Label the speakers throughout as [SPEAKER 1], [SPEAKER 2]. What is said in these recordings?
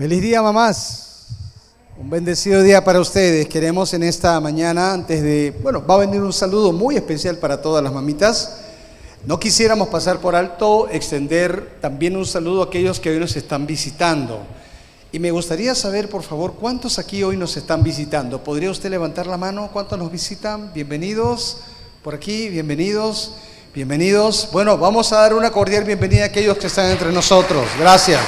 [SPEAKER 1] Feliz día, mamás. Un bendecido día para ustedes. Queremos en esta mañana, antes de, bueno, va a venir un saludo muy especial para todas las mamitas. No quisiéramos pasar por alto, extender también un saludo a aquellos que hoy nos están visitando. Y me gustaría saber, por favor, cuántos aquí hoy nos están visitando. ¿Podría usted levantar la mano? ¿Cuántos nos visitan? Bienvenidos. Por aquí, bienvenidos. Bienvenidos. Bueno, vamos a dar una cordial bienvenida a aquellos que están entre nosotros. Gracias.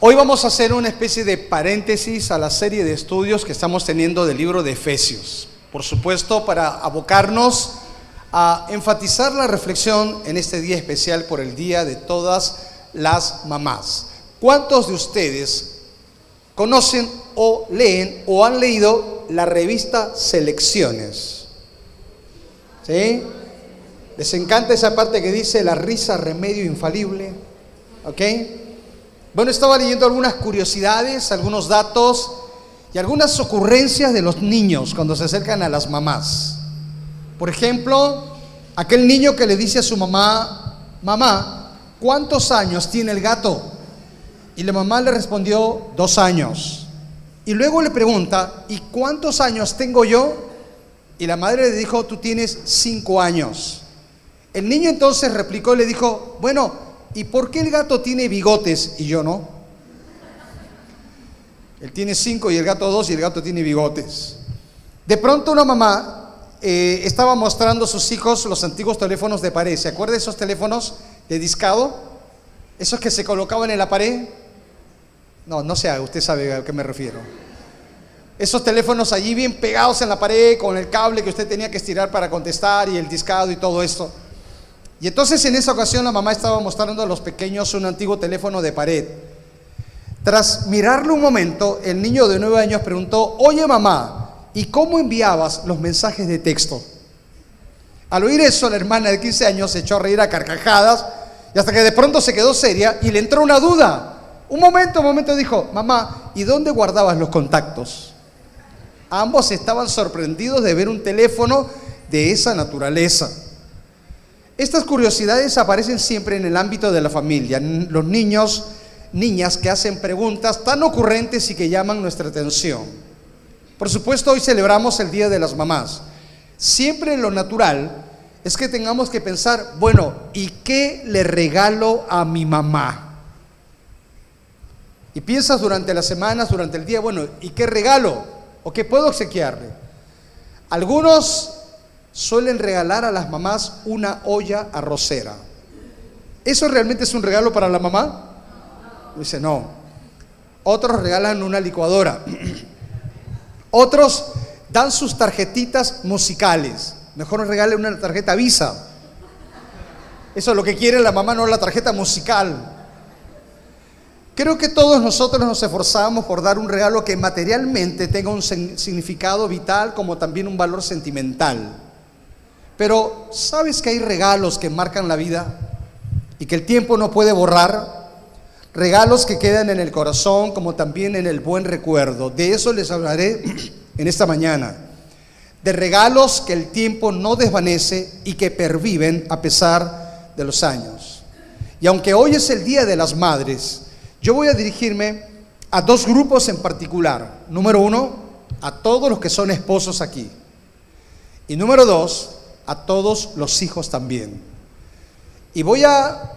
[SPEAKER 1] Hoy vamos a hacer una especie de paréntesis a la serie de estudios que estamos teniendo del libro de Efesios. Por supuesto, para abocarnos a enfatizar la reflexión en este día especial por el Día de todas las mamás. ¿Cuántos de ustedes conocen o leen o han leído la revista Selecciones? ¿Sí? ¿Les encanta esa parte que dice la risa remedio infalible? ¿Ok? Bueno, estaba leyendo algunas curiosidades, algunos datos y algunas ocurrencias de los niños cuando se acercan a las mamás. Por ejemplo, aquel niño que le dice a su mamá, mamá, ¿cuántos años tiene el gato? Y la mamá le respondió, dos años. Y luego le pregunta, ¿y cuántos años tengo yo? Y la madre le dijo, tú tienes cinco años. El niño entonces replicó y le dijo, bueno, ¿y por qué el gato tiene bigotes y yo no? Él tiene cinco y el gato dos y el gato tiene bigotes. De pronto una mamá eh, estaba mostrando a sus hijos los antiguos teléfonos de pared. ¿Se acuerda de esos teléfonos de discado? Esos que se colocaban en la pared. No, no sé, usted sabe a qué me refiero. Esos teléfonos allí bien pegados en la pared con el cable que usted tenía que estirar para contestar y el discado y todo esto. Y entonces en esa ocasión la mamá estaba mostrando a los pequeños un antiguo teléfono de pared. Tras mirarlo un momento, el niño de nueve años preguntó, oye mamá, ¿y cómo enviabas los mensajes de texto? Al oír eso, la hermana de 15 años se echó a reír a carcajadas y hasta que de pronto se quedó seria y le entró una duda. Un momento, un momento dijo, mamá, ¿y dónde guardabas los contactos? Ambos estaban sorprendidos de ver un teléfono de esa naturaleza. Estas curiosidades aparecen siempre en el ámbito de la familia. Los niños, niñas que hacen preguntas tan ocurrentes y que llaman nuestra atención. Por supuesto, hoy celebramos el Día de las Mamás. Siempre lo natural es que tengamos que pensar, bueno, ¿y qué le regalo a mi mamá? Y piensas durante las semanas, durante el día, bueno, ¿y qué regalo? ¿O qué puedo obsequiarle? Algunos suelen regalar a las mamás una olla arrocera. ¿Eso realmente es un regalo para la mamá? Dice, no. Otros regalan una licuadora. Otros dan sus tarjetitas musicales. Mejor regalen una tarjeta Visa. Eso es lo que quiere la mamá, no la tarjeta musical. Creo que todos nosotros nos esforzamos por dar un regalo que materialmente tenga un significado vital como también un valor sentimental. Pero ¿sabes que hay regalos que marcan la vida y que el tiempo no puede borrar? Regalos que quedan en el corazón como también en el buen recuerdo. De eso les hablaré en esta mañana. De regalos que el tiempo no desvanece y que perviven a pesar de los años. Y aunque hoy es el Día de las Madres, yo voy a dirigirme a dos grupos en particular. Número uno, a todos los que son esposos aquí. Y número dos, a todos los hijos también. Y voy a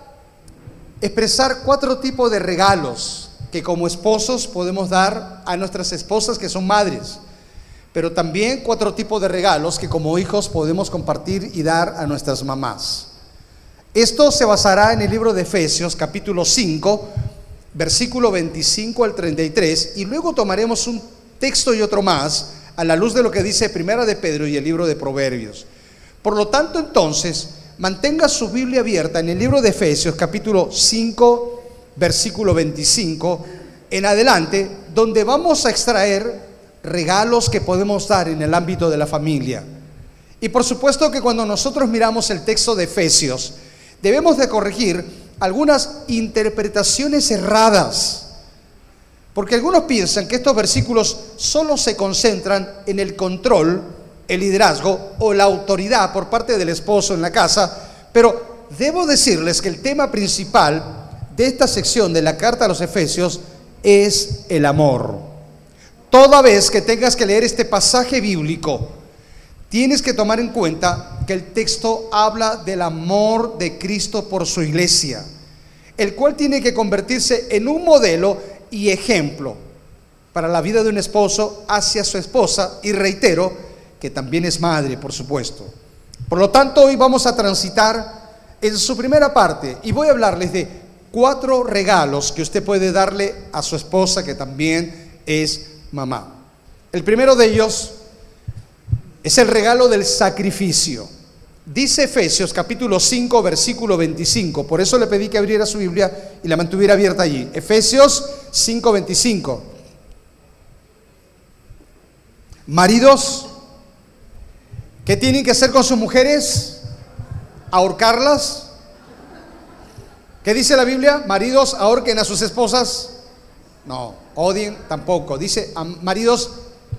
[SPEAKER 1] expresar cuatro tipos de regalos que como esposos podemos dar a nuestras esposas que son madres, pero también cuatro tipos de regalos que como hijos podemos compartir y dar a nuestras mamás. Esto se basará en el libro de Efesios capítulo 5, versículo 25 al 33, y luego tomaremos un texto y otro más a la luz de lo que dice Primera de Pedro y el libro de Proverbios. Por lo tanto, entonces, mantenga su Biblia abierta en el libro de Efesios capítulo 5, versículo 25, en adelante, donde vamos a extraer regalos que podemos dar en el ámbito de la familia. Y por supuesto que cuando nosotros miramos el texto de Efesios, debemos de corregir algunas interpretaciones erradas. Porque algunos piensan que estos versículos solo se concentran en el control el liderazgo o la autoridad por parte del esposo en la casa, pero debo decirles que el tema principal de esta sección de la carta a los Efesios es el amor. Toda vez que tengas que leer este pasaje bíblico, tienes que tomar en cuenta que el texto habla del amor de Cristo por su iglesia, el cual tiene que convertirse en un modelo y ejemplo para la vida de un esposo hacia su esposa y reitero que también es madre, por supuesto. Por lo tanto, hoy vamos a transitar en su primera parte y voy a hablarles de cuatro regalos que usted puede darle a su esposa que también es mamá. El primero de ellos es el regalo del sacrificio. Dice Efesios capítulo 5 versículo 25. Por eso le pedí que abriera su Biblia y la mantuviera abierta allí. Efesios 5 25. Maridos, ¿qué tienen que hacer con sus mujeres? ¿Ahorcarlas? ¿Qué dice la Biblia? Maridos, ahorquen a sus esposas. No, odien tampoco. Dice, maridos,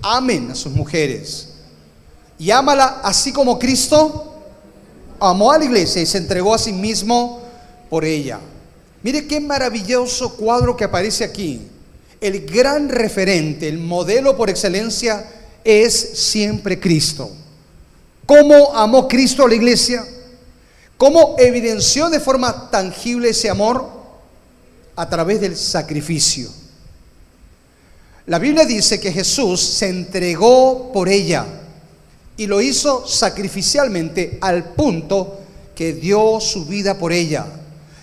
[SPEAKER 1] amen a sus mujeres. Y ámala así como Cristo amó a la iglesia y se entregó a sí mismo por ella. Mire qué maravilloso cuadro que aparece aquí. El gran referente, el modelo por excelencia es siempre Cristo. ¿Cómo amó Cristo a la iglesia? ¿Cómo evidenció de forma tangible ese amor? A través del sacrificio. La Biblia dice que Jesús se entregó por ella y lo hizo sacrificialmente al punto que dio su vida por ella.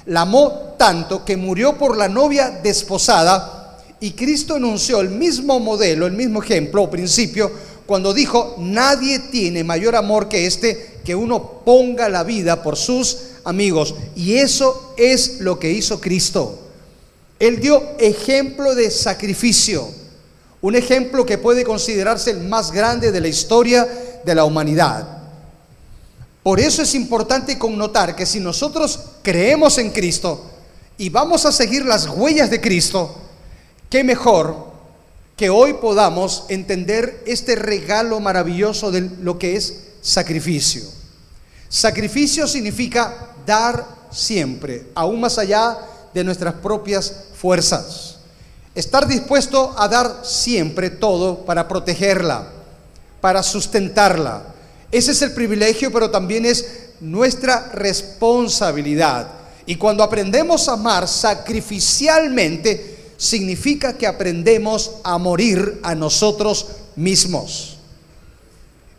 [SPEAKER 1] La amó tanto que murió por la novia desposada y Cristo anunció el mismo modelo, el mismo ejemplo o principio cuando dijo, nadie tiene mayor amor que este, que uno ponga la vida por sus amigos. Y eso es lo que hizo Cristo. Él dio ejemplo de sacrificio, un ejemplo que puede considerarse el más grande de la historia de la humanidad. Por eso es importante connotar que si nosotros creemos en Cristo y vamos a seguir las huellas de Cristo, qué mejor que hoy podamos entender este regalo maravilloso de lo que es sacrificio. Sacrificio significa dar siempre, aún más allá de nuestras propias fuerzas. Estar dispuesto a dar siempre todo para protegerla, para sustentarla. Ese es el privilegio, pero también es nuestra responsabilidad. Y cuando aprendemos a amar sacrificialmente, significa que aprendemos a morir a nosotros mismos.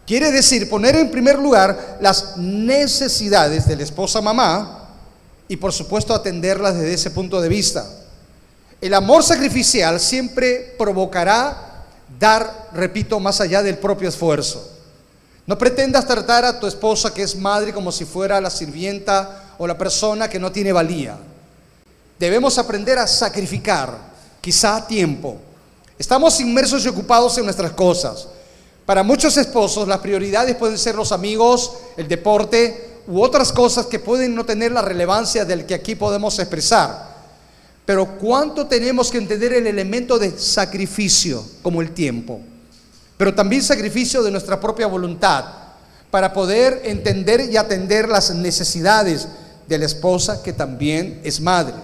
[SPEAKER 1] Quiere decir poner en primer lugar las necesidades de la esposa mamá y por supuesto atenderlas desde ese punto de vista. El amor sacrificial siempre provocará dar, repito, más allá del propio esfuerzo. No pretendas tratar a tu esposa que es madre como si fuera la sirvienta o la persona que no tiene valía. Debemos aprender a sacrificar, quizá tiempo. Estamos inmersos y ocupados en nuestras cosas. Para muchos esposos las prioridades pueden ser los amigos, el deporte u otras cosas que pueden no tener la relevancia del que aquí podemos expresar. Pero ¿cuánto tenemos que entender el elemento de sacrificio como el tiempo? Pero también sacrificio de nuestra propia voluntad para poder entender y atender las necesidades de la esposa que también es madre.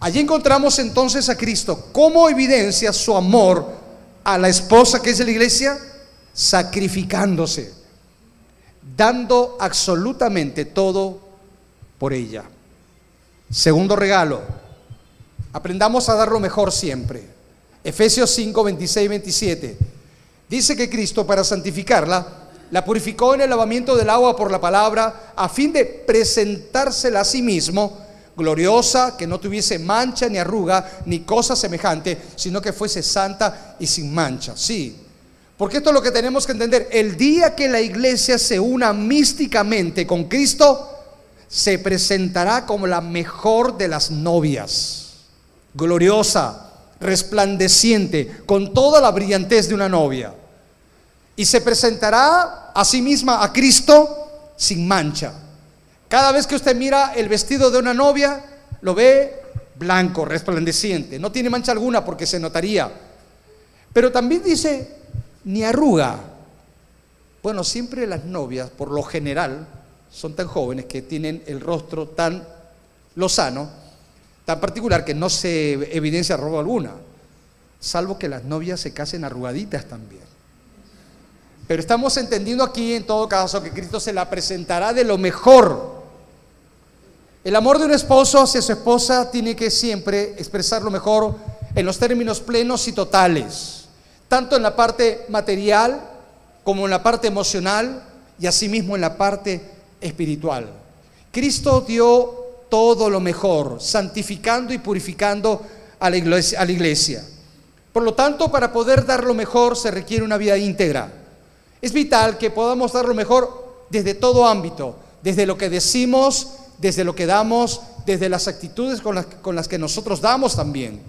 [SPEAKER 1] Allí encontramos entonces a Cristo. ¿Cómo evidencia su amor a la esposa que es la iglesia? Sacrificándose, dando absolutamente todo por ella. Segundo regalo, Aprendamos a dar lo mejor siempre. Efesios 5, 26, 27. Dice que Cristo para santificarla la purificó en el lavamiento del agua por la palabra a fin de presentársela a sí mismo gloriosa, que no tuviese mancha ni arruga ni cosa semejante, sino que fuese santa y sin mancha. Sí, porque esto es lo que tenemos que entender. El día que la iglesia se una místicamente con Cristo, se presentará como la mejor de las novias gloriosa, resplandeciente, con toda la brillantez de una novia. Y se presentará a sí misma a Cristo sin mancha. Cada vez que usted mira el vestido de una novia, lo ve blanco, resplandeciente. No tiene mancha alguna porque se notaría. Pero también dice, ni arruga. Bueno, siempre las novias, por lo general, son tan jóvenes que tienen el rostro tan lozano, tan particular que no se evidencia robo alguna, salvo que las novias se casen arrugaditas también. Pero estamos entendiendo aquí en todo caso que Cristo se la presentará de lo mejor. El amor de un esposo hacia su esposa tiene que siempre expresar lo mejor en los términos plenos y totales, tanto en la parte material como en la parte emocional y asimismo en la parte espiritual. Cristo dio todo lo mejor, santificando y purificando a la iglesia. A la iglesia. Por lo tanto, para poder dar lo mejor se requiere una vida íntegra. Es vital que podamos dar lo mejor desde todo ámbito, desde lo que decimos, desde lo que damos, desde las actitudes con las, que nosotros damos también.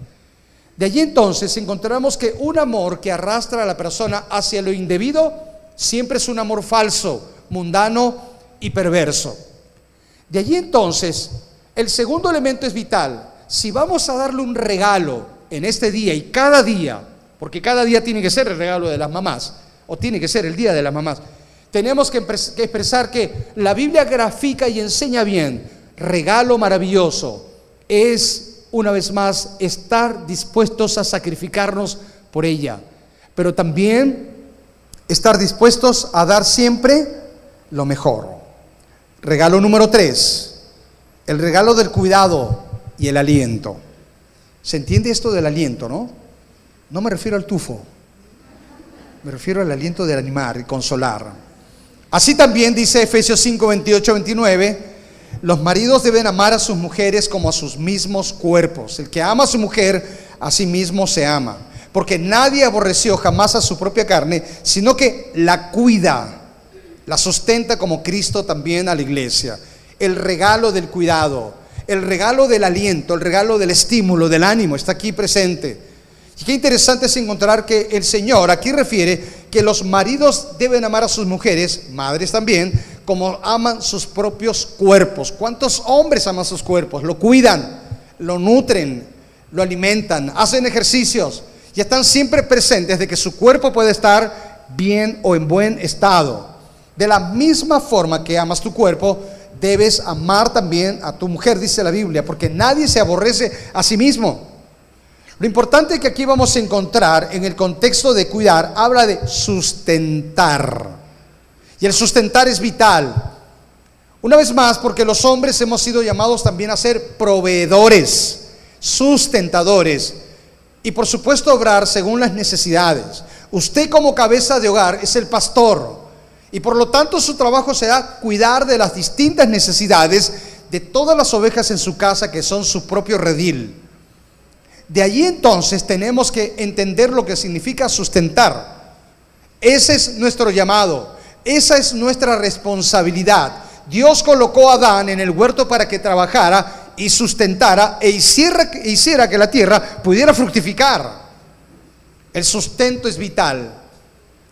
[SPEAKER 1] De allí entonces encontramos que un amor que arrastra a la persona hacia lo indebido siempre es un amor falso, mundano y perverso. De allí entonces, el segundo elemento es vital. Si vamos a darle un regalo en este día y cada día, porque cada día tiene que ser el regalo de las mamás, o tiene que ser el día de las mamás. Tenemos que, expresar que la Biblia grafica y enseña bien, regalo maravilloso, es una vez más estar dispuestos a sacrificarnos por ella, pero también estar dispuestos a dar siempre lo mejor. Regalo número tres, el regalo del cuidado y el aliento. ¿Se entiende esto del aliento, no? No me refiero al tufo. Me refiero al aliento del animar y consolar. Así también dice Efesios 5, 28, 29, los maridos deben amar a sus mujeres como a sus mismos cuerpos. El que ama a su mujer, a sí mismo se ama. Porque nadie aborreció jamás a su propia carne, sino que la cuida, la sustenta como Cristo también a la iglesia. El regalo del cuidado, el regalo del aliento, el regalo del estímulo, del ánimo, está aquí presente. Y qué interesante es encontrar que el Señor aquí refiere que los maridos deben amar a sus mujeres, madres también, como aman sus propios cuerpos. ¿Cuántos hombres aman sus cuerpos? Lo cuidan, lo nutren, lo alimentan, hacen ejercicios y están siempre presentes de que su cuerpo puede estar bien o en buen estado. De la misma forma que amas tu cuerpo, debes amar también a tu mujer, dice la Biblia, porque nadie se aborrece a sí mismo. Lo importante que aquí vamos a encontrar en el contexto de cuidar, habla de sustentar. Y el sustentar es vital. Una vez más, porque los hombres hemos sido llamados también a ser proveedores, sustentadores y por supuesto obrar según las necesidades. Usted como cabeza de hogar es el pastor y por lo tanto su trabajo será cuidar de las distintas necesidades de todas las ovejas en su casa que son su propio redil. De allí entonces tenemos que entender lo que significa sustentar. Ese es nuestro llamado, esa es nuestra responsabilidad. Dios colocó a Adán en el huerto para que trabajara y sustentara e hiciera, hiciera que la tierra pudiera fructificar. El sustento es vital.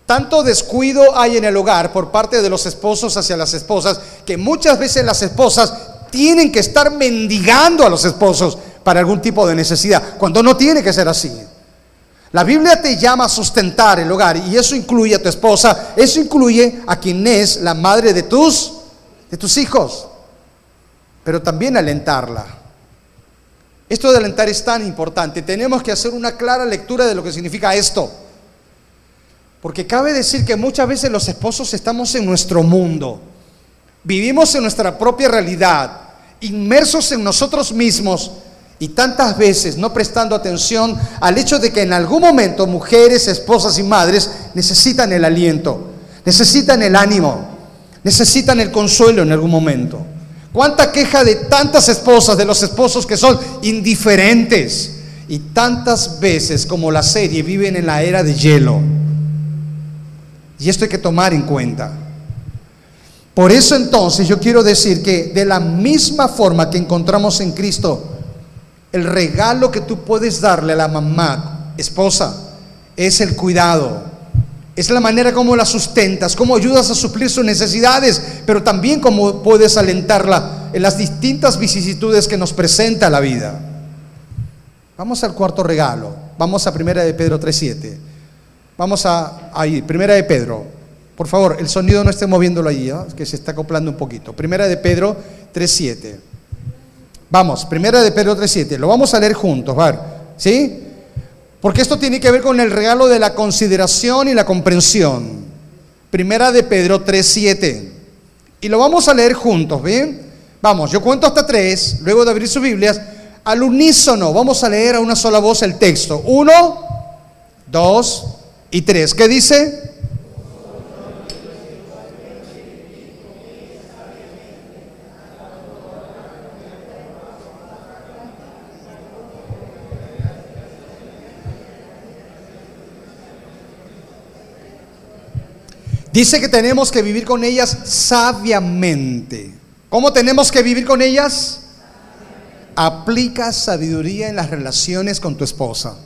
[SPEAKER 1] Tanto descuido hay en el hogar por parte de los esposos hacia las esposas que muchas veces las esposas tienen que estar mendigando a los esposos para algún tipo de necesidad, cuando no tiene que ser así. La Biblia te llama a sustentar el hogar y eso incluye a tu esposa, eso incluye a quien es la madre de tus de tus hijos, pero también alentarla. Esto de alentar es tan importante. Tenemos que hacer una clara lectura de lo que significa esto. Porque cabe decir que muchas veces los esposos estamos en nuestro mundo. Vivimos en nuestra propia realidad, inmersos en nosotros mismos y tantas veces no prestando atención al hecho de que en algún momento mujeres, esposas y madres necesitan el aliento, necesitan el ánimo, necesitan el consuelo en algún momento. Cuánta queja de tantas esposas, de los esposos que son indiferentes y tantas veces como la serie viven en la era de hielo. Y esto hay que tomar en cuenta. Por eso entonces yo quiero decir que de la misma forma que encontramos en Cristo el regalo que tú puedes darle a la mamá, esposa, es el cuidado. Es la manera como la sustentas, cómo ayudas a suplir sus necesidades, pero también cómo puedes alentarla en las distintas vicisitudes que nos presenta la vida. Vamos al cuarto regalo. Vamos a Primera de Pedro 3.7. Vamos a ahí, Primera de Pedro. Por favor, el sonido no esté moviéndolo allí, ¿ah? que se está acoplando un poquito. Primera de Pedro 3.7. Vamos, primera de Pedro 3.7. Lo vamos a leer juntos, ¿vale? ¿Sí? Porque esto tiene que ver con el regalo de la consideración y la comprensión. Primera de Pedro 3.7. Y lo vamos a leer juntos, ¿bien? Vamos, yo cuento hasta tres, luego de abrir sus Biblias, al unísono, vamos a leer a una sola voz el texto. Uno, dos y tres. ¿Qué dice? Dice que tenemos que vivir con ellas sabiamente. ¿Cómo tenemos que vivir con ellas? Aplica sabiduría en las relaciones con tu esposa.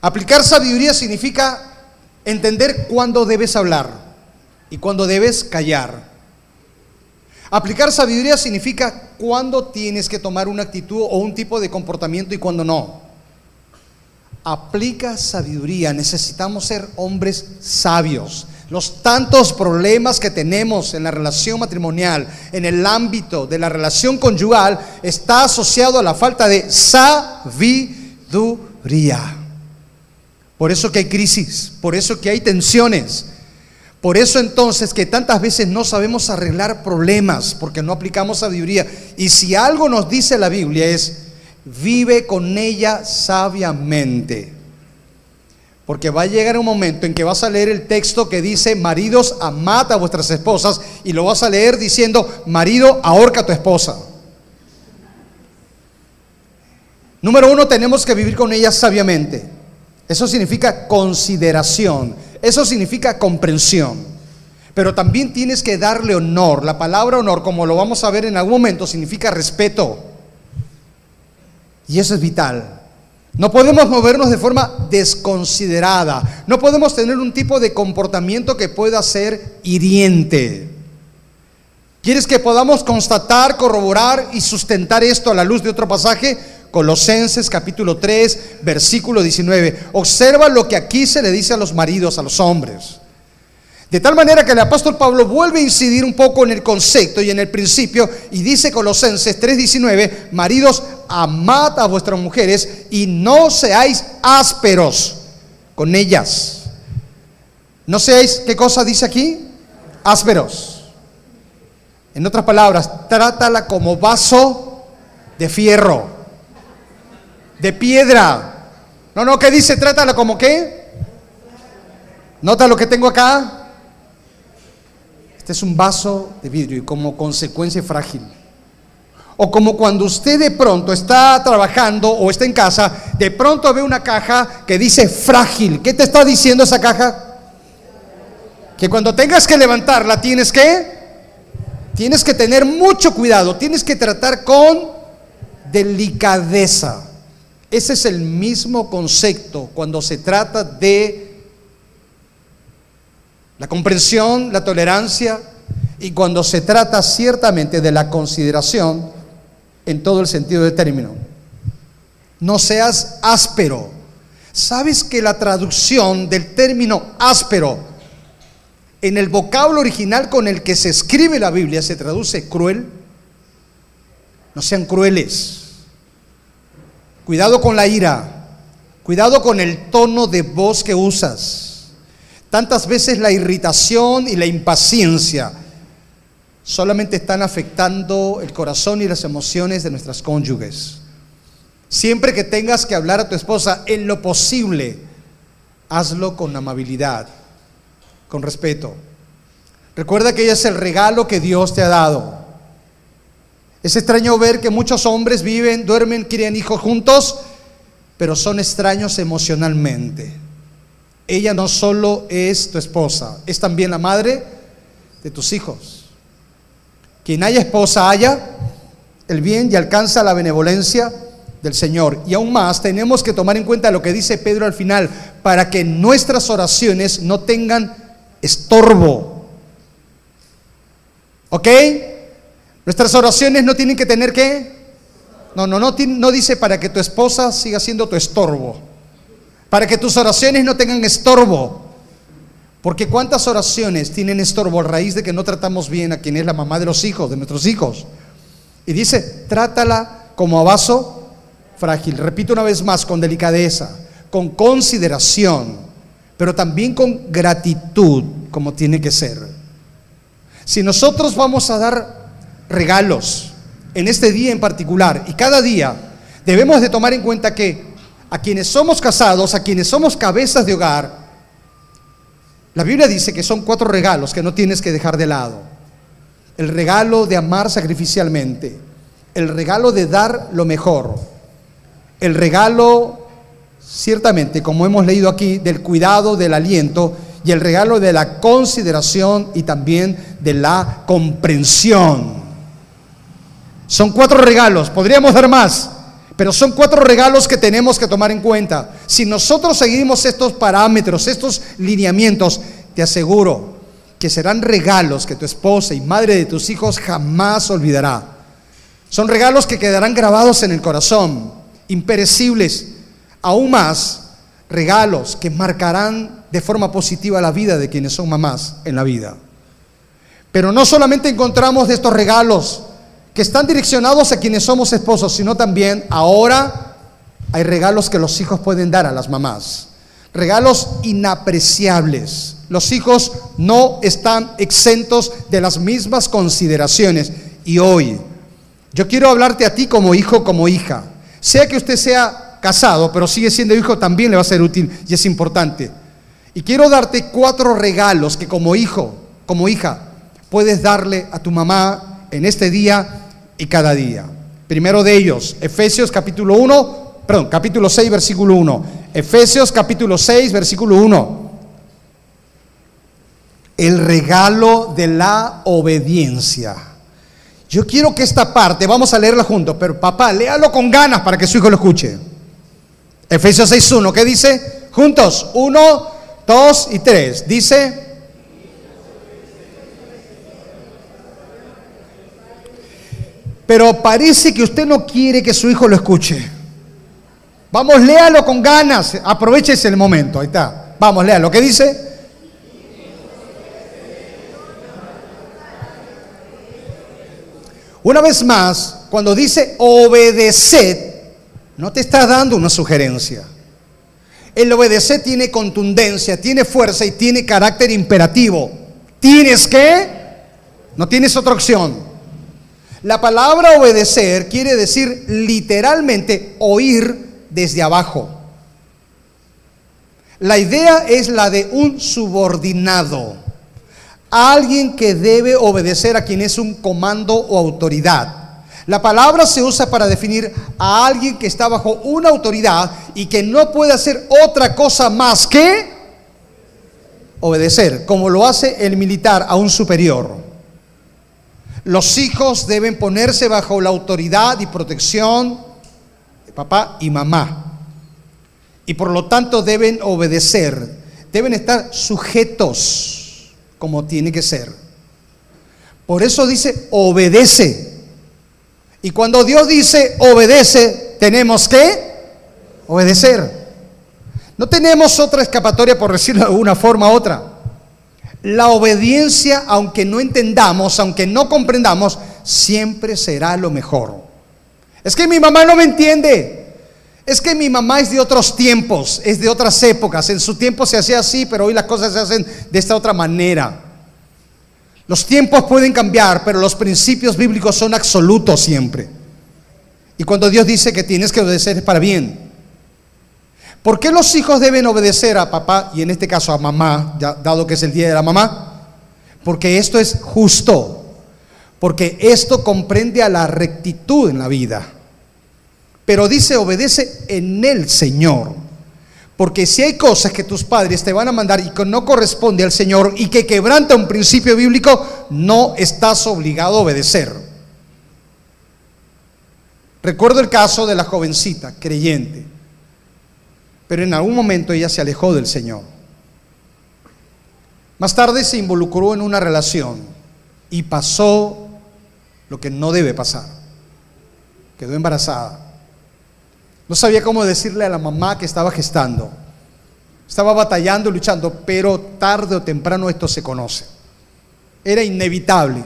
[SPEAKER 1] Aplicar sabiduría significa entender cuándo debes hablar y cuándo debes callar. Aplicar sabiduría significa cuándo tienes que tomar una actitud o un tipo de comportamiento y cuándo no. Aplica sabiduría. Necesitamos ser hombres sabios. Los tantos problemas que tenemos en la relación matrimonial, en el ámbito de la relación conyugal, está asociado a la falta de sabiduría. Por eso que hay crisis, por eso que hay tensiones. Por eso entonces que tantas veces no sabemos arreglar problemas porque no aplicamos sabiduría. Y si algo nos dice la Biblia es, vive con ella sabiamente. Porque va a llegar un momento en que vas a leer el texto que dice, maridos, amad a vuestras esposas, y lo vas a leer diciendo, marido, ahorca a tu esposa. Número uno, tenemos que vivir con ellas sabiamente. Eso significa consideración, eso significa comprensión. Pero también tienes que darle honor. La palabra honor, como lo vamos a ver en algún momento, significa respeto. Y eso es vital. No podemos movernos de forma desconsiderada. No podemos tener un tipo de comportamiento que pueda ser hiriente. ¿Quieres que podamos constatar, corroborar y sustentar esto a la luz de otro pasaje? Colosenses capítulo 3, versículo 19. Observa lo que aquí se le dice a los maridos, a los hombres. De tal manera que el apóstol Pablo vuelve a incidir un poco en el concepto y en el principio y dice Colosenses 3:19, maridos, amad a vuestras mujeres y no seáis ásperos con ellas. No seáis, ¿qué cosa dice aquí? Ásperos. En otras palabras, trátala como vaso de fierro, de piedra. No, no, ¿qué dice? Trátala como qué? Nota lo que tengo acá. Este es un vaso de vidrio y como consecuencia frágil. O como cuando usted de pronto está trabajando o está en casa, de pronto ve una caja que dice frágil. ¿Qué te está diciendo esa caja? Que cuando tengas que levantarla tienes que tienes que tener mucho cuidado, tienes que tratar con delicadeza. Ese es el mismo concepto cuando se trata de la comprensión, la tolerancia y cuando se trata ciertamente de la consideración en todo el sentido del término. No seas áspero. ¿Sabes que la traducción del término áspero en el vocablo original con el que se escribe la Biblia se traduce cruel? No sean crueles. Cuidado con la ira. Cuidado con el tono de voz que usas. Tantas veces la irritación y la impaciencia solamente están afectando el corazón y las emociones de nuestras cónyuges. Siempre que tengas que hablar a tu esposa, en lo posible, hazlo con amabilidad, con respeto. Recuerda que ella es el regalo que Dios te ha dado. Es extraño ver que muchos hombres viven, duermen, crían hijos juntos, pero son extraños emocionalmente. Ella no solo es tu esposa, es también la madre de tus hijos. Quien haya esposa haya el bien y alcanza la benevolencia del Señor. Y aún más tenemos que tomar en cuenta lo que dice Pedro al final, para que nuestras oraciones no tengan estorbo. ¿Ok? Nuestras oraciones no tienen que tener qué? No, no, no, no dice para que tu esposa siga siendo tu estorbo para que tus oraciones no tengan estorbo. Porque cuántas oraciones tienen estorbo a raíz de que no tratamos bien a quien es la mamá de los hijos, de nuestros hijos. Y dice, trátala como a vaso frágil. Repito una vez más, con delicadeza, con consideración, pero también con gratitud, como tiene que ser. Si nosotros vamos a dar regalos en este día en particular y cada día, debemos de tomar en cuenta que a quienes somos casados, a quienes somos cabezas de hogar, la Biblia dice que son cuatro regalos que no tienes que dejar de lado. El regalo de amar sacrificialmente, el regalo de dar lo mejor, el regalo, ciertamente, como hemos leído aquí, del cuidado, del aliento y el regalo de la consideración y también de la comprensión. Son cuatro regalos, podríamos dar más, pero son cuatro regalos que tenemos que tomar en cuenta. Si nosotros seguimos estos parámetros, estos lineamientos, te aseguro que serán regalos que tu esposa y madre de tus hijos jamás olvidará. Son regalos que quedarán grabados en el corazón, imperecibles, aún más regalos que marcarán de forma positiva la vida de quienes son mamás en la vida. Pero no solamente encontramos de estos regalos que están direccionados a quienes somos esposos, sino también ahora hay regalos que los hijos pueden dar a las mamás. Regalos inapreciables. Los hijos no están exentos de las mismas consideraciones. Y hoy, yo quiero hablarte a ti como hijo, como hija. Sea que usted sea casado, pero sigue siendo hijo, también le va a ser útil y es importante. Y quiero darte cuatro regalos que como hijo, como hija, puedes darle a tu mamá en este día y cada día. Primero de ellos, Efesios capítulo 1, perdón, capítulo 6, versículo 1. Efesios capítulo 6, versículo 1. El regalo de la obediencia. Yo quiero que esta parte, vamos a leerla juntos, pero papá, léalo con ganas para que su hijo lo escuche. Efesios 6, 1, ¿qué dice? Juntos, 1, 2 y 3. Dice, pero parece que usted no quiere que su hijo lo escuche. Vamos, léalo con ganas, aproveche el momento, ahí está. Vamos, léalo, ¿qué dice? Una vez más, cuando dice obedeced, no te está dando una sugerencia. El obedecer tiene contundencia, tiene fuerza y tiene carácter imperativo. Tienes que, no tienes otra opción. La palabra obedecer quiere decir literalmente oír desde abajo. La idea es la de un subordinado, alguien que debe obedecer a quien es un comando o autoridad. La palabra se usa para definir a alguien que está bajo una autoridad y que no puede hacer otra cosa más que obedecer, como lo hace el militar a un superior. Los hijos deben ponerse bajo la autoridad y protección de papá y mamá. Y por lo tanto deben obedecer, deben estar sujetos como tiene que ser. Por eso dice, obedece. Y cuando Dios dice, obedece, tenemos que obedecer. No tenemos otra escapatoria, por decirlo de una forma u otra. La obediencia, aunque no entendamos, aunque no comprendamos, siempre será lo mejor. Es que mi mamá no me entiende. Es que mi mamá es de otros tiempos, es de otras épocas. En su tiempo se hacía así, pero hoy las cosas se hacen de esta otra manera. Los tiempos pueden cambiar, pero los principios bíblicos son absolutos siempre. Y cuando Dios dice que tienes que obedecer es para bien. ¿Por qué los hijos deben obedecer a papá y en este caso a mamá, dado que es el día de la mamá? Porque esto es justo, porque esto comprende a la rectitud en la vida. Pero dice, obedece en el Señor. Porque si hay cosas que tus padres te van a mandar y que no corresponde al Señor y que quebranta un principio bíblico, no estás obligado a obedecer. Recuerdo el caso de la jovencita creyente pero en algún momento ella se alejó del Señor. Más tarde se involucró en una relación y pasó lo que no debe pasar. Quedó embarazada. No sabía cómo decirle a la mamá que estaba gestando. Estaba batallando, luchando, pero tarde o temprano esto se conoce. Era inevitable.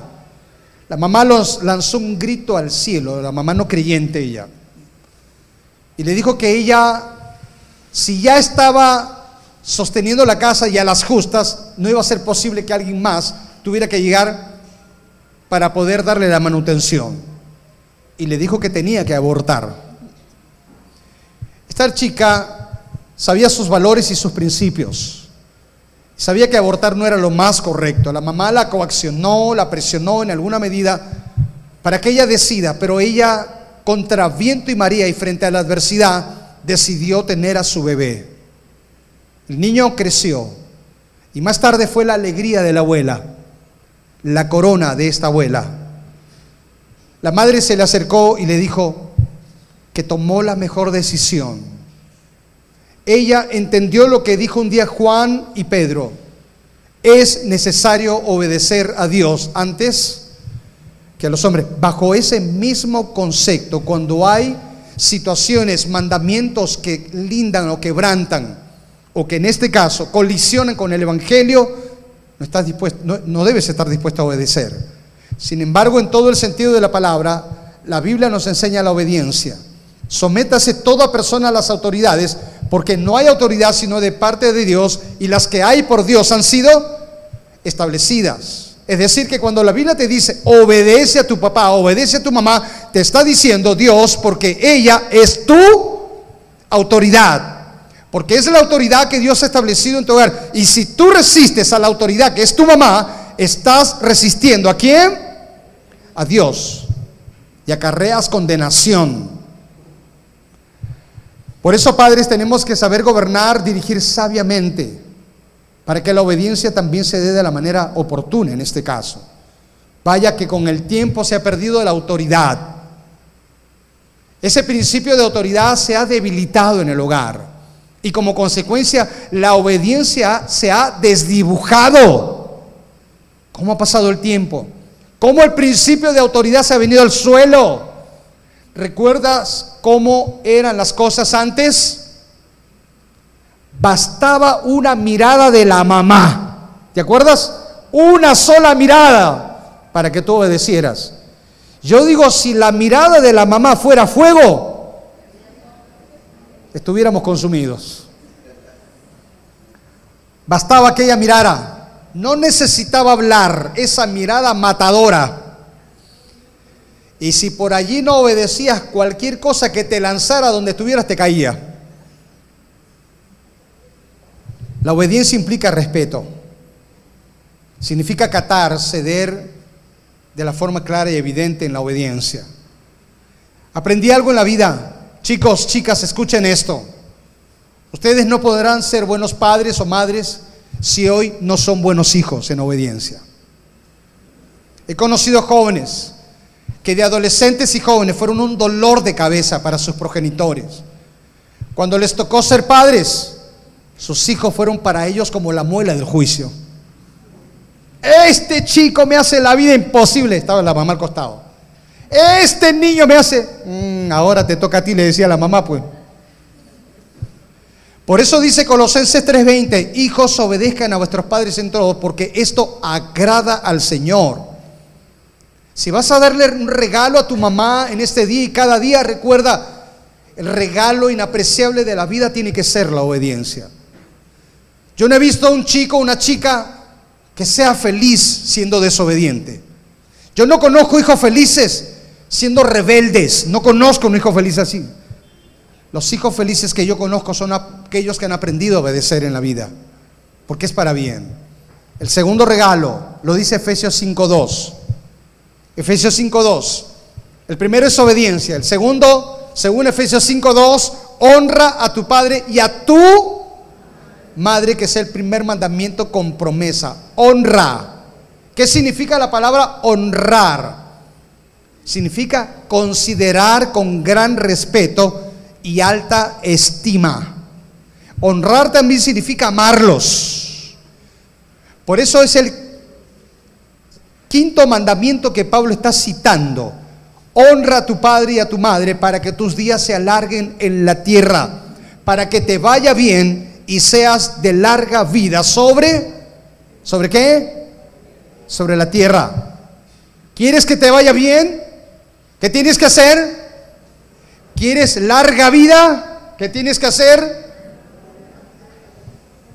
[SPEAKER 1] La mamá los lanzó un grito al cielo, la mamá no creyente ella. Y le dijo que ella, si ya estaba sosteniendo la casa y a las justas, no iba a ser posible que alguien más tuviera que llegar para poder darle la manutención. Y le dijo que tenía que abortar. Esta chica sabía sus valores y sus principios. Sabía que abortar no era lo más correcto. La mamá la coaccionó, la presionó en alguna medida para que ella decida, pero ella contra viento y María y frente a la adversidad decidió tener a su bebé. El niño creció y más tarde fue la alegría de la abuela, la corona de esta abuela. La madre se le acercó y le dijo que tomó la mejor decisión ella entendió lo que dijo un día Juan y Pedro. Es necesario obedecer a Dios antes que a los hombres. Bajo ese mismo concepto, cuando hay situaciones, mandamientos que lindan o quebrantan, o que en este caso colisionan con el Evangelio, no, estás dispuesto, no, no debes estar dispuesto a obedecer. Sin embargo, en todo el sentido de la palabra, la Biblia nos enseña la obediencia. Sométase toda persona a las autoridades, porque no hay autoridad sino de parte de Dios y las que hay por Dios han sido establecidas. Es decir, que cuando la Biblia te dice, obedece a tu papá, obedece a tu mamá, te está diciendo Dios porque ella es tu autoridad. Porque es la autoridad que Dios ha establecido en tu hogar. Y si tú resistes a la autoridad que es tu mamá, estás resistiendo a quién? A Dios. Y acarreas condenación. Por eso, padres, tenemos que saber gobernar, dirigir sabiamente, para que la obediencia también se dé de la manera oportuna en este caso. Vaya que con el tiempo se ha perdido la autoridad. Ese principio de autoridad se ha debilitado en el hogar y como consecuencia la obediencia se ha desdibujado. ¿Cómo ha pasado el tiempo? ¿Cómo el principio de autoridad se ha venido al suelo? ¿Recuerdas cómo eran las cosas antes? Bastaba una mirada de la mamá. ¿Te acuerdas? Una sola mirada para que tú obedecieras. Yo digo, si la mirada de la mamá fuera fuego, estuviéramos consumidos. Bastaba que ella mirara. No necesitaba hablar, esa mirada matadora y si por allí no obedecías, cualquier cosa que te lanzara donde estuvieras te caía. La obediencia implica respeto. Significa acatar, ceder de la forma clara y evidente en la obediencia. Aprendí algo en la vida. Chicos, chicas, escuchen esto. Ustedes no podrán ser buenos padres o madres si hoy no son buenos hijos en obediencia. He conocido jóvenes que de adolescentes y jóvenes fueron un dolor de cabeza para sus progenitores. Cuando les tocó ser padres, sus hijos fueron para ellos como la muela del juicio. Este chico me hace la vida imposible, estaba la mamá al costado. Este niño me hace, mm, ahora te toca a ti, le decía la mamá, pues. Por eso dice Colosenses 3:20, hijos obedezcan a vuestros padres en todo, porque esto agrada al Señor. Si vas a darle un regalo a tu mamá en este día y cada día, recuerda, el regalo inapreciable de la vida tiene que ser la obediencia. Yo no he visto a un chico una chica que sea feliz siendo desobediente. Yo no conozco hijos felices siendo rebeldes. No conozco un hijo feliz así. Los hijos felices que yo conozco son aquellos que han aprendido a obedecer en la vida, porque es para bien. El segundo regalo lo dice Efesios 5.2. Efesios 5.2. El primero es obediencia. El segundo, según Efesios 5.2, honra a tu padre y a tu madre, que es el primer mandamiento con promesa. Honra. ¿Qué significa la palabra honrar? Significa considerar con gran respeto y alta estima. Honrar también significa amarlos. Por eso es el Quinto mandamiento que Pablo está citando. Honra a tu padre y a tu madre para que tus días se alarguen en la tierra, para que te vaya bien y seas de larga vida sobre, ¿sobre qué? Sobre la tierra. ¿Quieres que te vaya bien? ¿Qué tienes que hacer? ¿Quieres larga vida? ¿Qué tienes que hacer?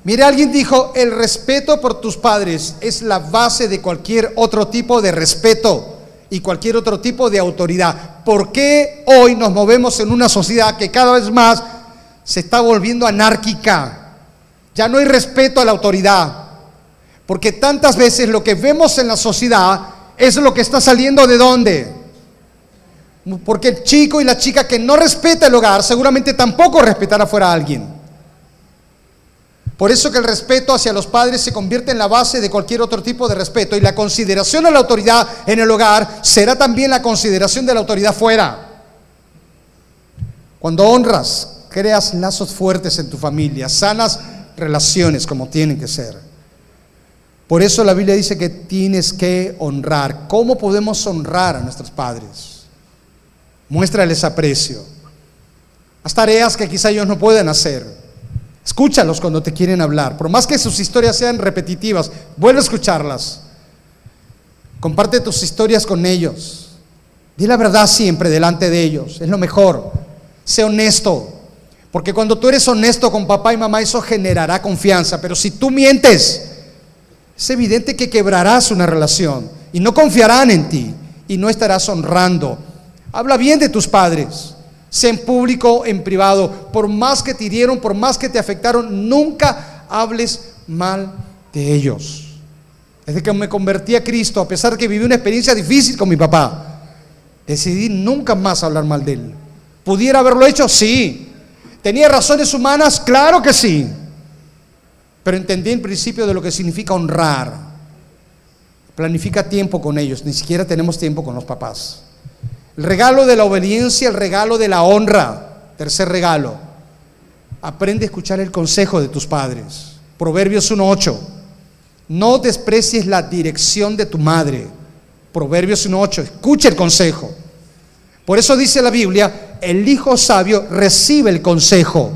[SPEAKER 1] Mire, alguien dijo, el respeto por tus padres es la base de cualquier otro tipo de respeto y cualquier otro tipo de autoridad. ¿Por qué hoy nos movemos en una sociedad que cada vez más se está volviendo anárquica? Ya no hay respeto a la autoridad. Porque tantas veces lo que vemos en la sociedad es lo que está saliendo de dónde. Porque el chico y la chica que no respeta el hogar seguramente tampoco respetará fuera a alguien. Por eso que el respeto hacia los padres se convierte en la base de cualquier otro tipo de respeto y la consideración a la autoridad en el hogar será también la consideración de la autoridad fuera. Cuando honras, creas lazos fuertes en tu familia, sanas relaciones como tienen que ser. Por eso la Biblia dice que tienes que honrar. ¿Cómo podemos honrar a nuestros padres? Muéstrales aprecio. Las tareas que quizá ellos no pueden hacer Escúchalos cuando te quieren hablar. Por más que sus historias sean repetitivas, vuelve a escucharlas. Comparte tus historias con ellos. Di la verdad siempre delante de ellos. Es lo mejor. Sé honesto. Porque cuando tú eres honesto con papá y mamá, eso generará confianza. Pero si tú mientes, es evidente que quebrarás una relación y no confiarán en ti y no estarás honrando. Habla bien de tus padres sea en público, en privado, por más que te hirieron, por más que te afectaron, nunca hables mal de ellos. Desde que me convertí a Cristo, a pesar de que viví una experiencia difícil con mi papá, decidí nunca más hablar mal de él. ¿Pudiera haberlo hecho? Sí. ¿Tenía razones humanas? Claro que sí. Pero entendí el principio de lo que significa honrar. Planifica tiempo con ellos, ni siquiera tenemos tiempo con los papás. El regalo de la obediencia, el regalo de la honra. Tercer regalo. Aprende a escuchar el consejo de tus padres. Proverbios 1.8. No desprecies la dirección de tu madre. Proverbios 1.8. Escucha el consejo. Por eso dice la Biblia, el hijo sabio recibe el consejo.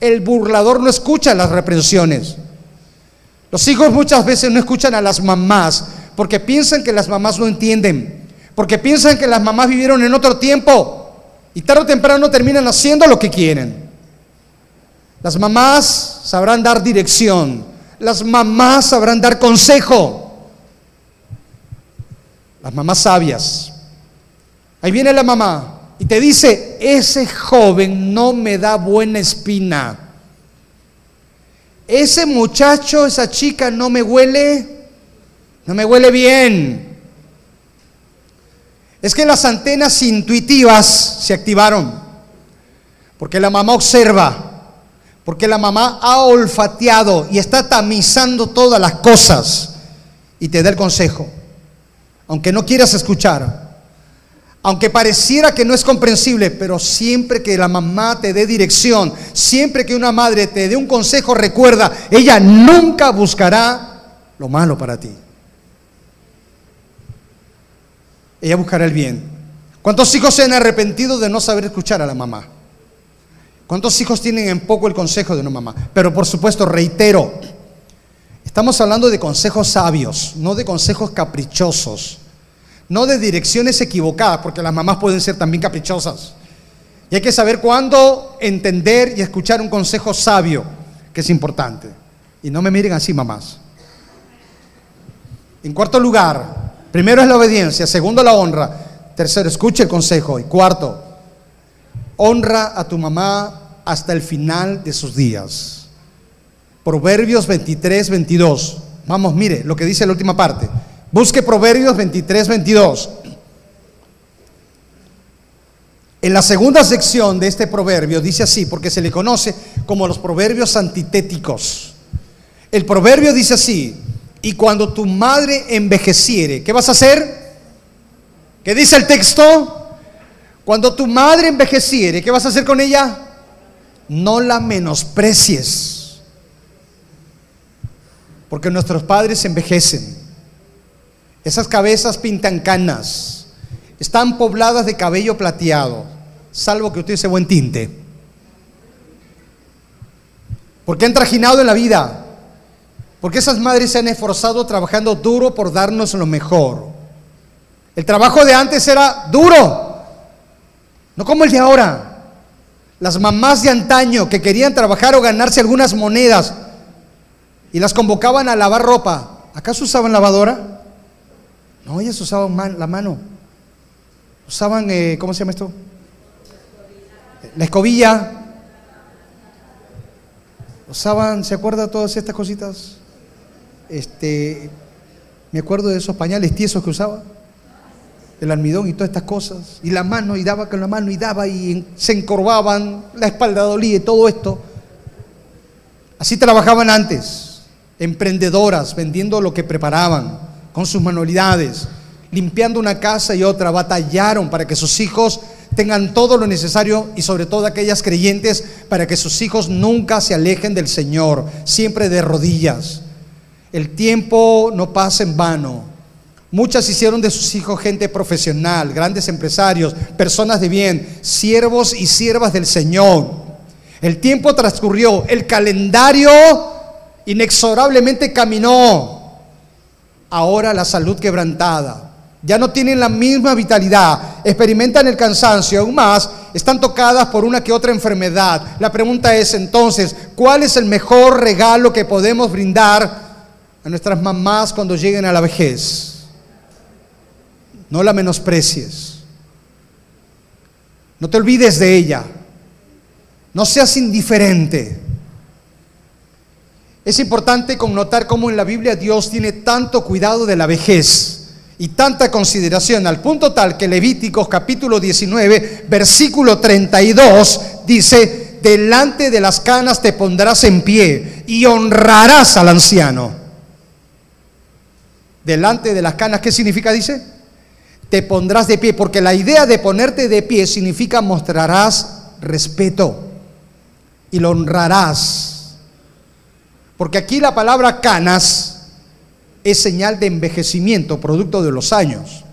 [SPEAKER 1] El burlador no escucha las reprensiones. Los hijos muchas veces no escuchan a las mamás porque piensan que las mamás no entienden porque piensan que las mamás vivieron en otro tiempo y tarde o temprano terminan haciendo lo que quieren. Las mamás sabrán dar dirección, las mamás sabrán dar consejo, las mamás sabias. Ahí viene la mamá y te dice, ese joven no me da buena espina. Ese muchacho, esa chica no me huele, no me huele bien. Es que las antenas intuitivas se activaron, porque la mamá observa, porque la mamá ha olfateado y está tamizando todas las cosas y te da el consejo, aunque no quieras escuchar, aunque pareciera que no es comprensible, pero siempre que la mamá te dé dirección, siempre que una madre te dé un consejo, recuerda, ella nunca buscará lo malo para ti. ella buscará el bien. ¿Cuántos hijos se han arrepentido de no saber escuchar a la mamá? ¿Cuántos hijos tienen en poco el consejo de una mamá? Pero por supuesto, reitero, estamos hablando de consejos sabios, no de consejos caprichosos, no de direcciones equivocadas, porque las mamás pueden ser también caprichosas. Y hay que saber cuándo entender y escuchar un consejo sabio, que es importante. Y no me miren así, mamás. En cuarto lugar, Primero es la obediencia, segundo la honra, tercero escucha el consejo y cuarto, honra a tu mamá hasta el final de sus días. Proverbios 23, 22. Vamos, mire lo que dice la última parte. Busque Proverbios 23, 22. En la segunda sección de este proverbio dice así, porque se le conoce como los proverbios antitéticos. El proverbio dice así, y cuando tu madre envejeciere, ¿qué vas a hacer? ¿Qué dice el texto? Cuando tu madre envejeciere, ¿qué vas a hacer con ella? No la menosprecies. Porque nuestros padres envejecen. Esas cabezas pintan canas. Están pobladas de cabello plateado, salvo que use buen tinte. porque han trajinado en la vida, porque esas madres se han esforzado trabajando duro por darnos lo mejor. El trabajo de antes era duro, no como el de ahora. Las mamás de antaño que querían trabajar o ganarse algunas monedas y las convocaban a lavar ropa. ¿Acaso usaban lavadora? No, ellas usaban la mano. Usaban, eh, ¿cómo se llama esto? La escobilla. Usaban, ¿se acuerda todas estas cositas? Este, me acuerdo de esos pañales tiesos que usaba. El almidón y todas estas cosas. Y la mano, y daba con la mano, y daba, y se encorvaban, la espalda dolía y todo esto. Así trabajaban antes emprendedoras, vendiendo lo que preparaban con sus manualidades, limpiando una casa y otra, batallaron para que sus hijos tengan todo lo necesario y sobre todo aquellas creyentes para que sus hijos nunca se alejen del Señor, siempre de rodillas. El tiempo no pasa en vano. Muchas hicieron de sus hijos gente profesional, grandes empresarios, personas de bien, siervos y siervas del Señor. El tiempo transcurrió, el calendario inexorablemente caminó. Ahora la salud quebrantada. Ya no tienen la misma vitalidad, experimentan el cansancio, aún más están tocadas por una que otra enfermedad. La pregunta es entonces, ¿cuál es el mejor regalo que podemos brindar a nuestras mamás cuando lleguen a la vejez? No la menosprecies. No te olvides de ella. No seas indiferente. Es importante connotar cómo en la Biblia Dios tiene tanto cuidado de la vejez y tanta consideración, al punto tal que Levíticos capítulo 19, versículo 32 dice, delante de las canas te pondrás en pie y honrarás al anciano. Delante de las canas, ¿qué significa? Dice, te pondrás de pie, porque la idea de ponerte de pie significa mostrarás respeto y lo honrarás porque aquí la palabra canas es señal de envejecimiento, producto de los años.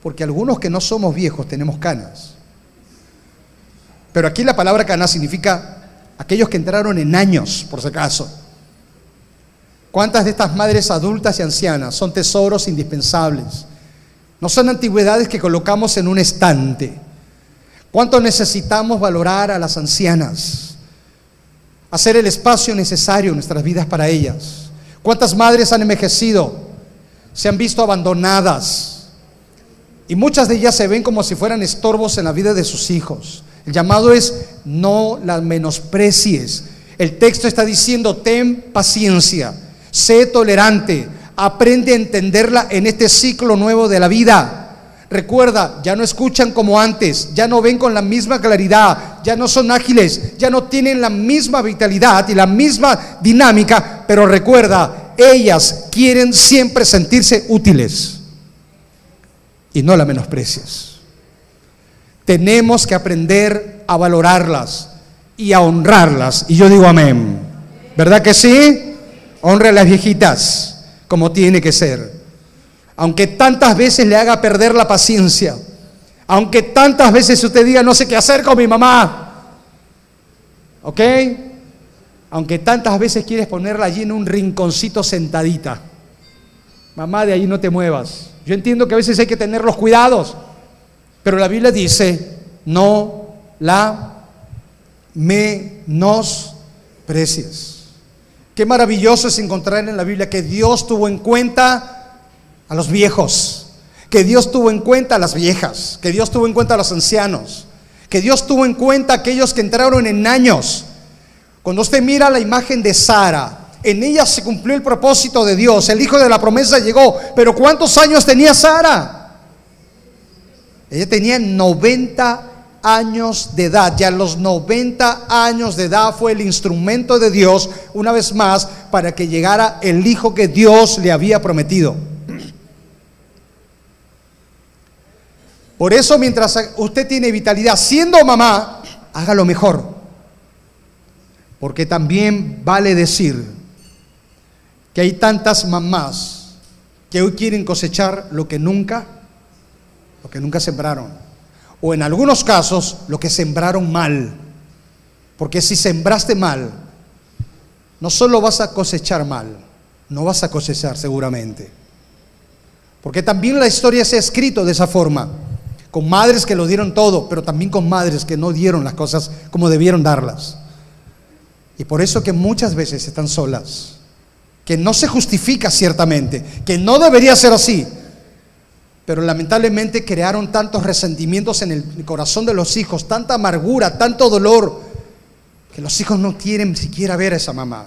[SPEAKER 1] Porque algunos que no somos viejos tenemos canas. Pero aquí la palabra canas significa aquellos que entraron en años, por si acaso. ¿Cuántas de estas madres adultas y ancianas son tesoros indispensables? No son antigüedades que colocamos en un estante. ¿Cuánto necesitamos valorar a las ancianas? Hacer el espacio necesario en nuestras vidas para ellas. ¿Cuántas madres han envejecido? Se han visto abandonadas. Y muchas de ellas se ven como si fueran estorbos en la vida de sus hijos. El llamado es no las menosprecies. El texto está diciendo, ten paciencia, sé tolerante, aprende a entenderla en este ciclo nuevo de la vida. Recuerda, ya no escuchan como antes, ya no ven con la misma claridad, ya no son ágiles, ya no tienen la misma vitalidad y la misma dinámica, pero recuerda, ellas quieren siempre sentirse útiles y no la menosprecies. Tenemos que aprender a valorarlas y a honrarlas. Y yo digo amén. ¿Verdad que sí? Honre a las viejitas como tiene que ser aunque tantas veces le haga perder la paciencia, aunque tantas veces usted diga, no sé qué hacer con mi mamá, ¿ok? Aunque tantas veces quieres ponerla allí en un rinconcito sentadita, mamá, de ahí no te muevas. Yo entiendo que a veces hay que tener los cuidados, pero la Biblia dice, no la menosprecies. Qué maravilloso es encontrar en la Biblia que Dios tuvo en cuenta a los viejos, que Dios tuvo en cuenta a las viejas, que Dios tuvo en cuenta a los ancianos, que Dios tuvo en cuenta a aquellos que entraron en años. Cuando usted mira la imagen de Sara, en ella se cumplió el propósito de Dios, el hijo de la promesa llegó, pero ¿cuántos años tenía Sara? Ella tenía 90 años de edad. Ya a los 90 años de edad fue el instrumento de Dios, una vez más, para que llegara el hijo que Dios le había prometido. Por eso mientras usted tiene vitalidad siendo mamá, haga lo mejor. Porque también vale decir que hay tantas mamás que hoy quieren cosechar lo que nunca, lo que nunca sembraron. O en algunos casos, lo que sembraron mal. Porque si sembraste mal, no solo vas a cosechar mal, no vas a cosechar seguramente. Porque también la historia se ha escrito de esa forma, con madres que lo dieron todo, pero también con madres que no dieron las cosas como debieron darlas. Y por eso que muchas veces están solas, que no se justifica ciertamente, que no debería ser así, pero lamentablemente crearon tantos resentimientos en el corazón de los hijos, tanta amargura, tanto dolor, que los hijos no quieren siquiera ver a esa mamá.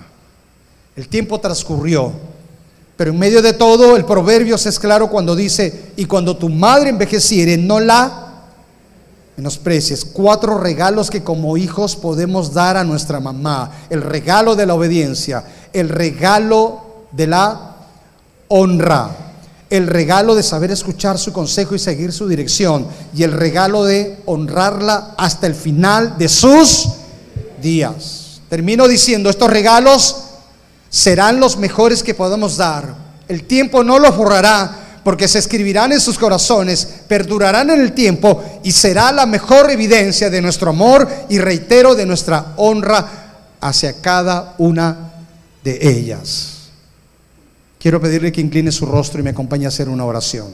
[SPEAKER 1] El tiempo transcurrió, pero en medio de todo el proverbio es claro cuando dice, y cuando tu madre envejeciere, no la menosprecies. Cuatro regalos que como hijos podemos dar a nuestra mamá. El regalo de la obediencia, el regalo de la honra el regalo de saber escuchar su consejo y seguir su dirección, y el regalo de honrarla hasta el final de sus días. Termino diciendo, estos regalos serán los mejores que podamos dar. El tiempo no los borrará porque se escribirán en sus corazones, perdurarán en el tiempo y será la mejor evidencia de nuestro amor y reitero de nuestra honra hacia cada una de ellas. Quiero pedirle que incline su rostro y me acompañe a hacer una oración.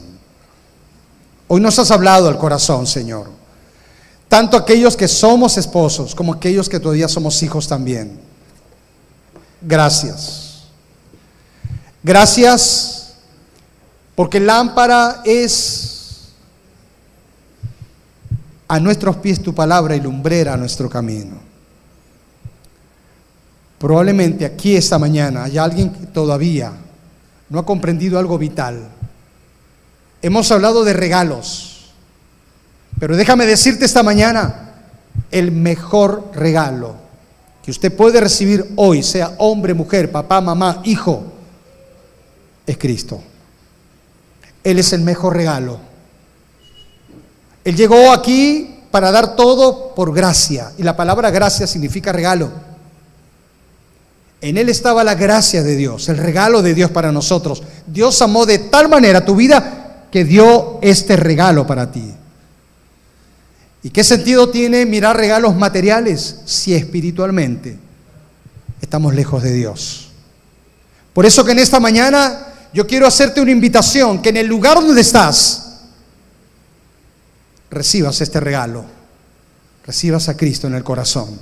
[SPEAKER 1] Hoy nos has hablado al corazón, Señor. Tanto aquellos que somos esposos como aquellos que todavía somos hijos también. Gracias. Gracias porque lámpara es a nuestros pies tu palabra y lumbrera nuestro camino. Probablemente aquí esta mañana hay alguien que todavía no ha comprendido algo vital. Hemos hablado de regalos, pero déjame decirte esta mañana, el mejor regalo que usted puede recibir hoy, sea hombre, mujer, papá, mamá, hijo, es Cristo. Él es el mejor regalo. Él llegó aquí para dar todo por gracia, y la palabra gracia significa regalo. En Él estaba la gracia de Dios, el regalo de Dios para nosotros. Dios amó de tal manera tu vida que dio este regalo para ti. ¿Y qué sentido tiene mirar regalos materiales si espiritualmente estamos lejos de Dios? Por eso que en esta mañana yo quiero hacerte una invitación, que en el lugar donde estás recibas este regalo, recibas a Cristo en el corazón.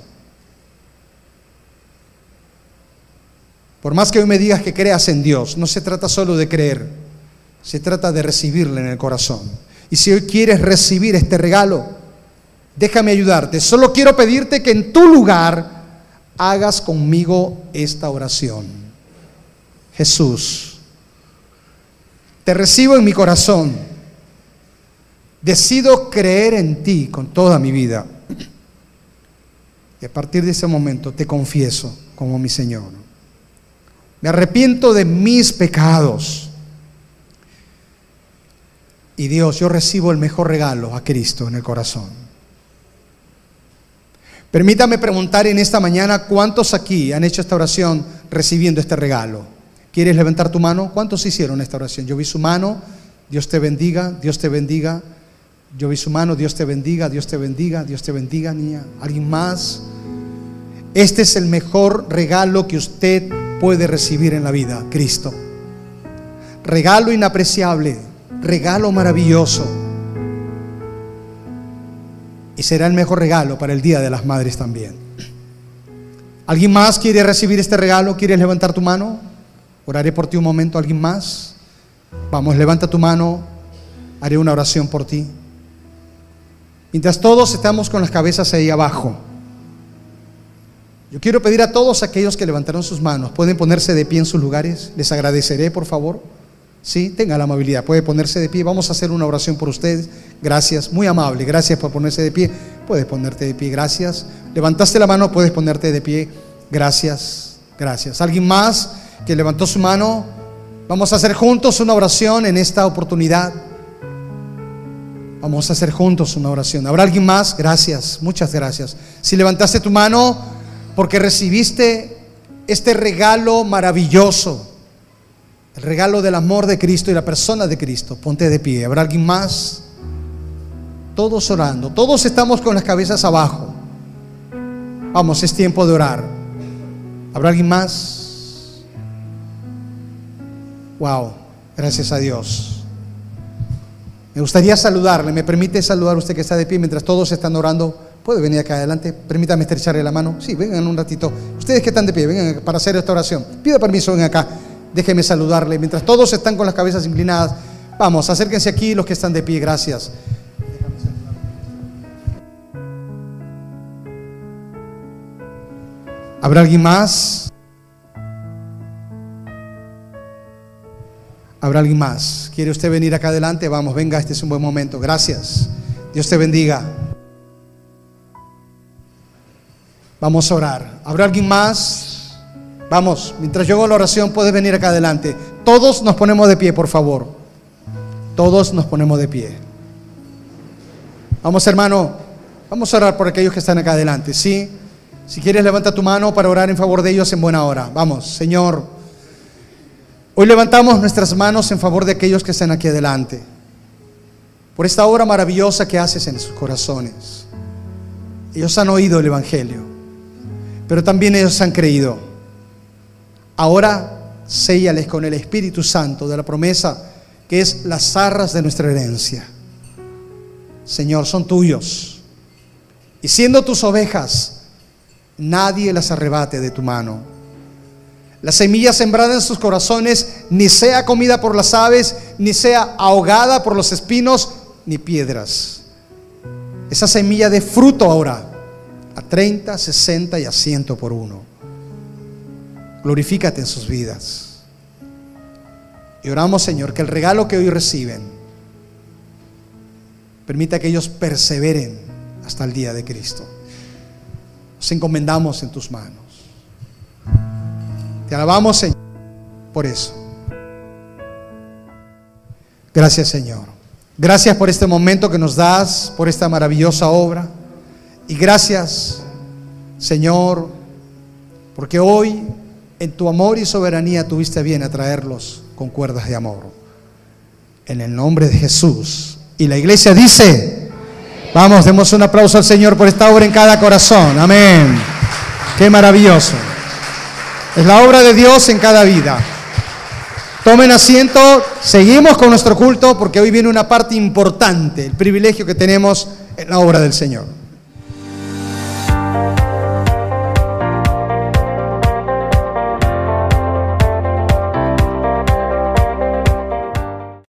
[SPEAKER 1] Por más que hoy me digas que creas en Dios, no se trata solo de creer, se trata de recibirle en el corazón. Y si hoy quieres recibir este regalo, déjame ayudarte. Solo quiero pedirte que en tu lugar hagas conmigo esta oración. Jesús, te recibo en mi corazón. Decido creer en ti con toda mi vida. Y a partir de ese momento te confieso como mi Señor. Me arrepiento de mis pecados. Y Dios, yo recibo el mejor regalo a Cristo en el corazón. Permítame preguntar en esta mañana cuántos aquí han hecho esta oración recibiendo este regalo. ¿Quieres levantar tu mano? ¿Cuántos hicieron esta oración? Yo vi su mano, Dios te bendiga, Dios te bendiga. Yo vi su mano, Dios te bendiga, Dios te bendiga, Dios te bendiga, niña. ¿Alguien más? Este es el mejor regalo que usted puede recibir en la vida, Cristo. Regalo inapreciable, regalo maravilloso. Y será el mejor regalo para el Día de las Madres también. ¿Alguien más quiere recibir este regalo? ¿Quieres levantar tu mano? Oraré por ti un momento. ¿Alguien más? Vamos, levanta tu mano. Haré una oración por ti. Mientras todos estamos con las cabezas ahí abajo. Yo quiero pedir a todos aquellos que levantaron sus manos, ¿pueden ponerse de pie en sus lugares? Les agradeceré, por favor. Sí, tenga la amabilidad, puede ponerse de pie. Vamos a hacer una oración por ustedes. Gracias, muy amable, gracias por ponerse de pie. Puedes ponerte de pie, gracias. Levantaste la mano, puedes ponerte de pie. Gracias, gracias. ¿Alguien más que levantó su mano? Vamos a hacer juntos una oración en esta oportunidad. Vamos a hacer juntos una oración. ¿Habrá alguien más? Gracias, muchas gracias. Si levantaste tu mano, porque recibiste este regalo maravilloso, el regalo del amor de Cristo y la persona de Cristo. Ponte de pie. ¿Habrá alguien más? Todos orando. Todos estamos con las cabezas abajo. Vamos, es tiempo de orar. ¿Habrá alguien más? Wow, gracias a Dios. Me gustaría saludarle. ¿Me permite saludar usted que está de pie mientras todos están orando? ¿Puede venir acá adelante? Permítame estrecharle la mano. Sí, vengan un ratito. Ustedes que están de pie, vengan para hacer esta oración. Pida permiso, vengan acá. Déjeme saludarle. Mientras todos están con las cabezas inclinadas, vamos, acérquense aquí los que están de pie. Gracias. ¿Habrá alguien más? ¿Habrá alguien más? ¿Quiere usted venir acá adelante? Vamos, venga, este es un buen momento. Gracias. Dios te bendiga. Vamos a orar. ¿Habrá alguien más? Vamos, mientras yo hago la oración, puedes venir acá adelante. Todos nos ponemos de pie, por favor. Todos nos ponemos de pie. Vamos, hermano. Vamos a orar por aquellos que están acá adelante. ¿Sí? Si quieres, levanta tu mano para orar en favor de ellos en buena hora. Vamos, Señor. Hoy levantamos nuestras manos en favor de aquellos que están aquí adelante. Por esta obra maravillosa que haces en sus corazones. Ellos han oído el Evangelio, pero también ellos han creído. Ahora, séllales con el Espíritu Santo de la promesa que es las arras de nuestra herencia. Señor, son tuyos. Y siendo tus ovejas, nadie las arrebate de tu mano. La semilla sembrada en sus corazones ni sea comida por las aves, ni sea ahogada por los espinos, ni piedras. Esa semilla de fruto ahora, a 30, 60 y a 100 por uno. Glorifícate en sus vidas. Y oramos, Señor, que el regalo que hoy reciben permita que ellos perseveren hasta el día de Cristo. Nos encomendamos en tus manos. Te alabamos, Señor, por eso. Gracias, Señor. Gracias por este momento que nos das, por esta maravillosa obra. Y gracias, Señor, porque hoy en tu amor y soberanía tuviste bien a traerlos con cuerdas de amor. En el nombre de Jesús. Y la iglesia dice... Vamos, demos un aplauso al Señor por esta obra en cada corazón. Amén. Qué maravilloso. Es la obra de Dios en cada vida. Tomen asiento, seguimos con nuestro culto porque hoy viene una parte importante, el privilegio que tenemos en la obra del Señor.